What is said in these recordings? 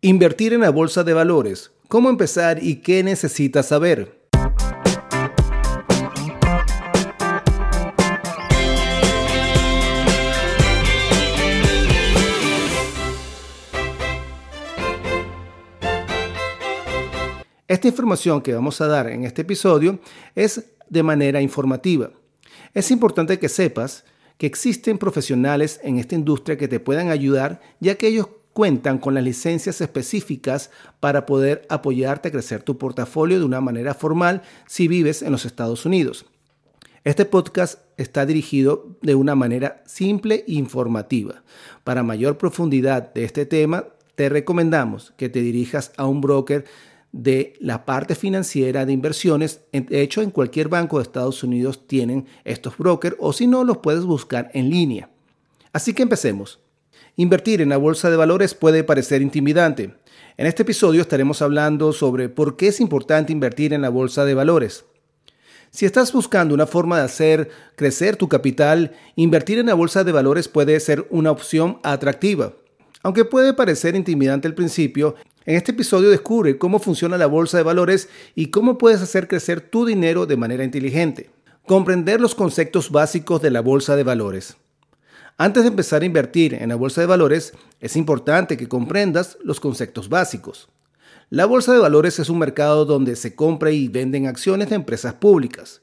Invertir en la bolsa de valores. ¿Cómo empezar y qué necesitas saber? Esta información que vamos a dar en este episodio es de manera informativa. Es importante que sepas que existen profesionales en esta industria que te puedan ayudar ya que ellos cuentan con las licencias específicas para poder apoyarte a crecer tu portafolio de una manera formal si vives en los Estados Unidos. Este podcast está dirigido de una manera simple e informativa. Para mayor profundidad de este tema, te recomendamos que te dirijas a un broker de la parte financiera de inversiones. De hecho, en cualquier banco de Estados Unidos tienen estos brokers o si no, los puedes buscar en línea. Así que empecemos. Invertir en la bolsa de valores puede parecer intimidante. En este episodio estaremos hablando sobre por qué es importante invertir en la bolsa de valores. Si estás buscando una forma de hacer crecer tu capital, invertir en la bolsa de valores puede ser una opción atractiva. Aunque puede parecer intimidante al principio, en este episodio descubre cómo funciona la bolsa de valores y cómo puedes hacer crecer tu dinero de manera inteligente. Comprender los conceptos básicos de la bolsa de valores. Antes de empezar a invertir en la bolsa de valores, es importante que comprendas los conceptos básicos. La bolsa de valores es un mercado donde se compra y venden acciones de empresas públicas.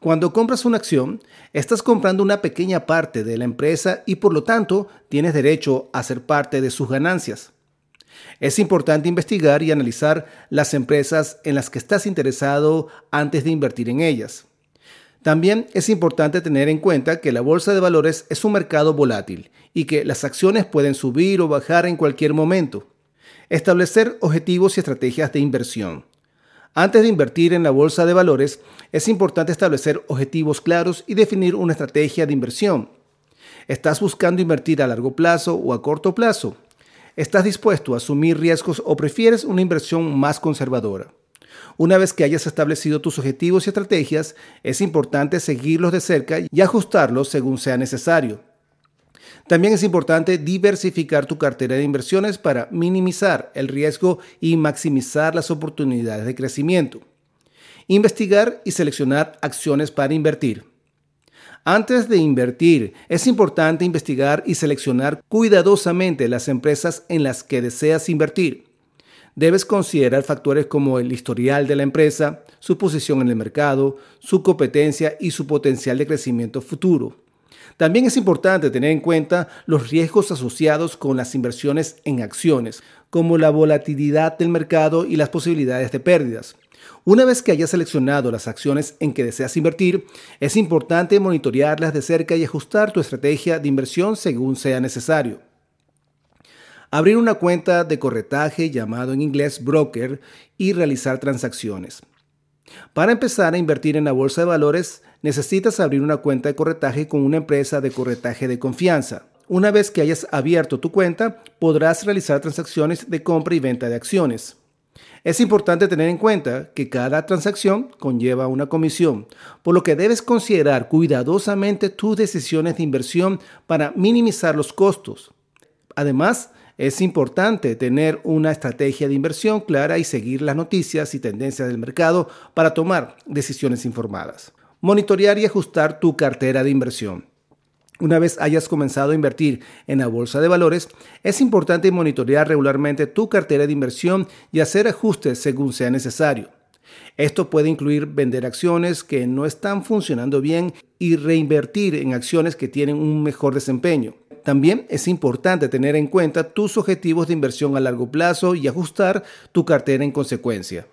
Cuando compras una acción, estás comprando una pequeña parte de la empresa y por lo tanto tienes derecho a ser parte de sus ganancias. Es importante investigar y analizar las empresas en las que estás interesado antes de invertir en ellas. También es importante tener en cuenta que la bolsa de valores es un mercado volátil y que las acciones pueden subir o bajar en cualquier momento. Establecer objetivos y estrategias de inversión. Antes de invertir en la bolsa de valores, es importante establecer objetivos claros y definir una estrategia de inversión. ¿Estás buscando invertir a largo plazo o a corto plazo? ¿Estás dispuesto a asumir riesgos o prefieres una inversión más conservadora? Una vez que hayas establecido tus objetivos y estrategias, es importante seguirlos de cerca y ajustarlos según sea necesario. También es importante diversificar tu cartera de inversiones para minimizar el riesgo y maximizar las oportunidades de crecimiento. Investigar y seleccionar acciones para invertir. Antes de invertir, es importante investigar y seleccionar cuidadosamente las empresas en las que deseas invertir debes considerar factores como el historial de la empresa, su posición en el mercado, su competencia y su potencial de crecimiento futuro. También es importante tener en cuenta los riesgos asociados con las inversiones en acciones, como la volatilidad del mercado y las posibilidades de pérdidas. Una vez que hayas seleccionado las acciones en que deseas invertir, es importante monitorearlas de cerca y ajustar tu estrategia de inversión según sea necesario. Abrir una cuenta de corretaje llamado en inglés broker y realizar transacciones. Para empezar a invertir en la bolsa de valores, necesitas abrir una cuenta de corretaje con una empresa de corretaje de confianza. Una vez que hayas abierto tu cuenta, podrás realizar transacciones de compra y venta de acciones. Es importante tener en cuenta que cada transacción conlleva una comisión, por lo que debes considerar cuidadosamente tus decisiones de inversión para minimizar los costos. Además, es importante tener una estrategia de inversión clara y seguir las noticias y tendencias del mercado para tomar decisiones informadas. Monitorear y ajustar tu cartera de inversión. Una vez hayas comenzado a invertir en la bolsa de valores, es importante monitorear regularmente tu cartera de inversión y hacer ajustes según sea necesario. Esto puede incluir vender acciones que no están funcionando bien y reinvertir en acciones que tienen un mejor desempeño. También es importante tener en cuenta tus objetivos de inversión a largo plazo y ajustar tu cartera en consecuencia.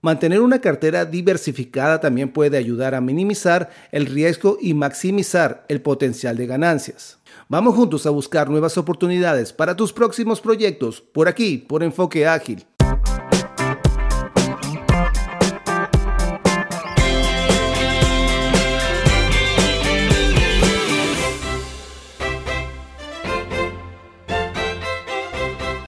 Mantener una cartera diversificada también puede ayudar a minimizar el riesgo y maximizar el potencial de ganancias. Vamos juntos a buscar nuevas oportunidades para tus próximos proyectos por aquí, por Enfoque Ágil.